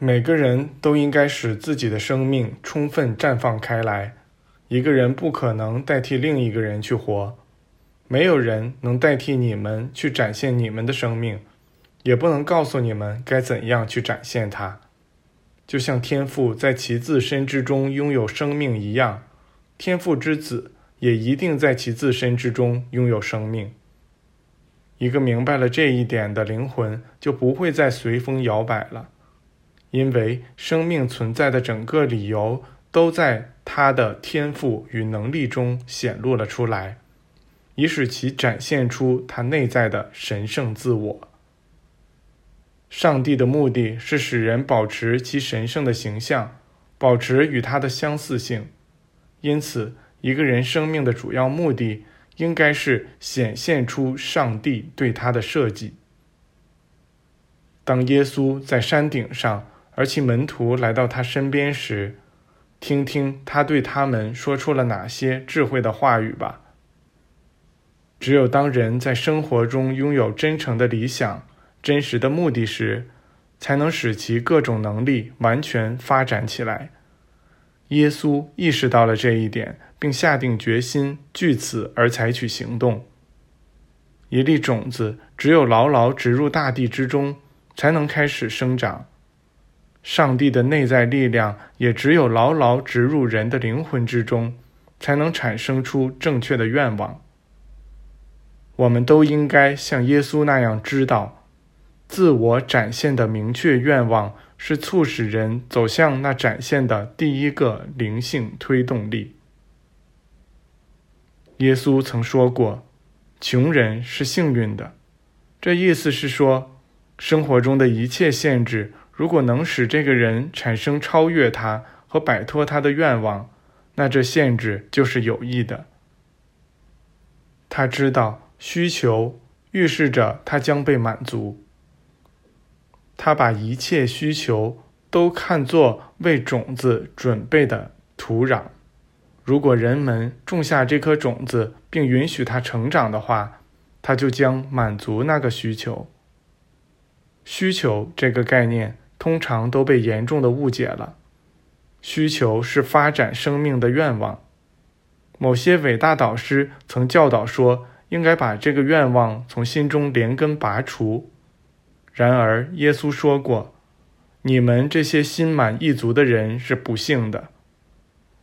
每个人都应该使自己的生命充分绽放开来。一个人不可能代替另一个人去活，没有人能代替你们去展现你们的生命，也不能告诉你们该怎样去展现它。就像天父在其自身之中拥有生命一样，天父之子也一定在其自身之中拥有生命。一个明白了这一点的灵魂，就不会再随风摇摆了。因为生命存在的整个理由都在他的天赋与能力中显露了出来，以使其展现出他内在的神圣自我。上帝的目的是使人保持其神圣的形象，保持与他的相似性。因此，一个人生命的主要目的应该是显现出上帝对他的设计。当耶稣在山顶上。而其门徒来到他身边时，听听他对他们说出了哪些智慧的话语吧。只有当人在生活中拥有真诚的理想、真实的目的时，才能使其各种能力完全发展起来。耶稣意识到了这一点，并下定决心据此而采取行动。一粒种子只有牢牢植入大地之中，才能开始生长。上帝的内在力量也只有牢牢植入人的灵魂之中，才能产生出正确的愿望。我们都应该像耶稣那样知道，自我展现的明确愿望是促使人走向那展现的第一个灵性推动力。耶稣曾说过：“穷人是幸运的。”这意思是说，生活中的一切限制。如果能使这个人产生超越他和摆脱他的愿望，那这限制就是有益的。他知道需求预示着他将被满足。他把一切需求都看作为种子准备的土壤。如果人们种下这颗种子并允许它成长的话，它就将满足那个需求。需求这个概念。通常都被严重的误解了。需求是发展生命的愿望。某些伟大导师曾教导说，应该把这个愿望从心中连根拔除。然而，耶稣说过：“你们这些心满意足的人是不幸的。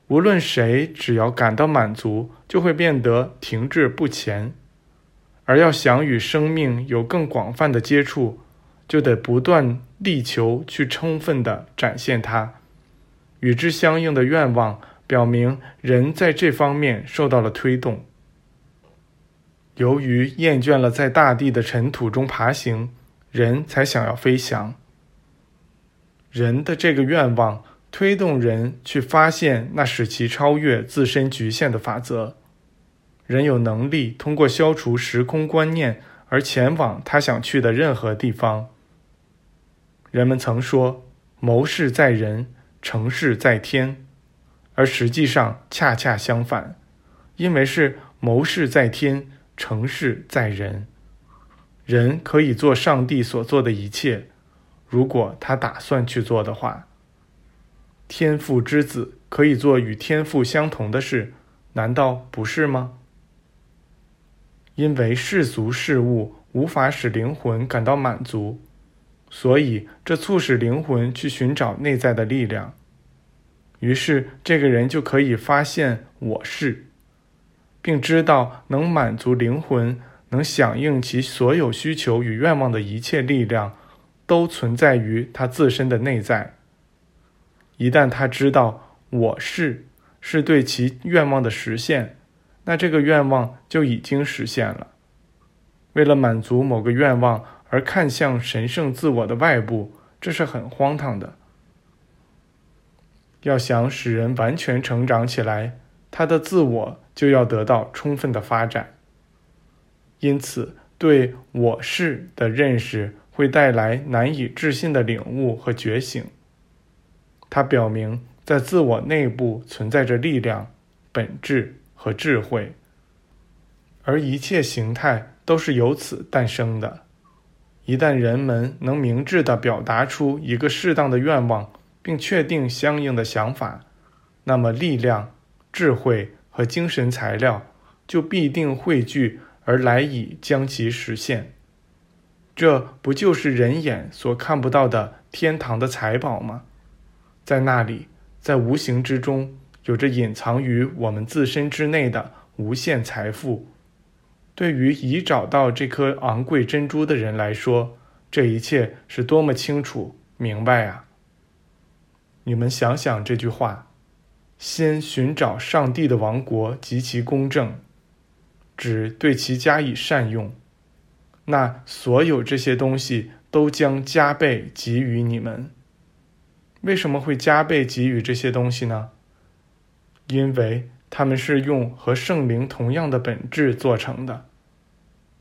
无论谁，只要感到满足，就会变得停滞不前。而要想与生命有更广泛的接触。”就得不断力求去充分的展现它，与之相应的愿望表明人在这方面受到了推动。由于厌倦了在大地的尘土中爬行，人才想要飞翔。人的这个愿望推动人去发现那使其超越自身局限的法则。人有能力通过消除时空观念而前往他想去的任何地方。人们曾说“谋事在人，成事在天”，而实际上恰恰相反，因为是谋事在天，成事在人。人可以做上帝所做的一切，如果他打算去做的话。天父之子可以做与天父相同的事，难道不是吗？因为世俗事物无法使灵魂感到满足。所以，这促使灵魂去寻找内在的力量。于是，这个人就可以发现我是，并知道能满足灵魂、能响应其所有需求与愿望的一切力量，都存在于他自身的内在。一旦他知道我是是对其愿望的实现，那这个愿望就已经实现了。为了满足某个愿望。而看向神圣自我的外部，这是很荒唐的。要想使人完全成长起来，他的自我就要得到充分的发展。因此，对我是的认识会带来难以置信的领悟和觉醒。它表明，在自我内部存在着力量、本质和智慧，而一切形态都是由此诞生的。一旦人们能明智地表达出一个适当的愿望，并确定相应的想法，那么力量、智慧和精神材料就必定汇聚而来，以将其实现。这不就是人眼所看不到的天堂的财宝吗？在那里，在无形之中，有着隐藏于我们自身之内的无限财富。对于已找到这颗昂贵珍珠的人来说，这一切是多么清楚明白啊！你们想想这句话：“先寻找上帝的王国及其公正，只对其加以善用，那所有这些东西都将加倍给予你们。”为什么会加倍给予这些东西呢？因为他们是用和圣灵同样的本质做成的。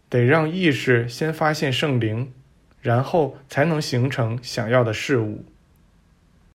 得让意识先发现圣灵，然后才能形成想要的事物。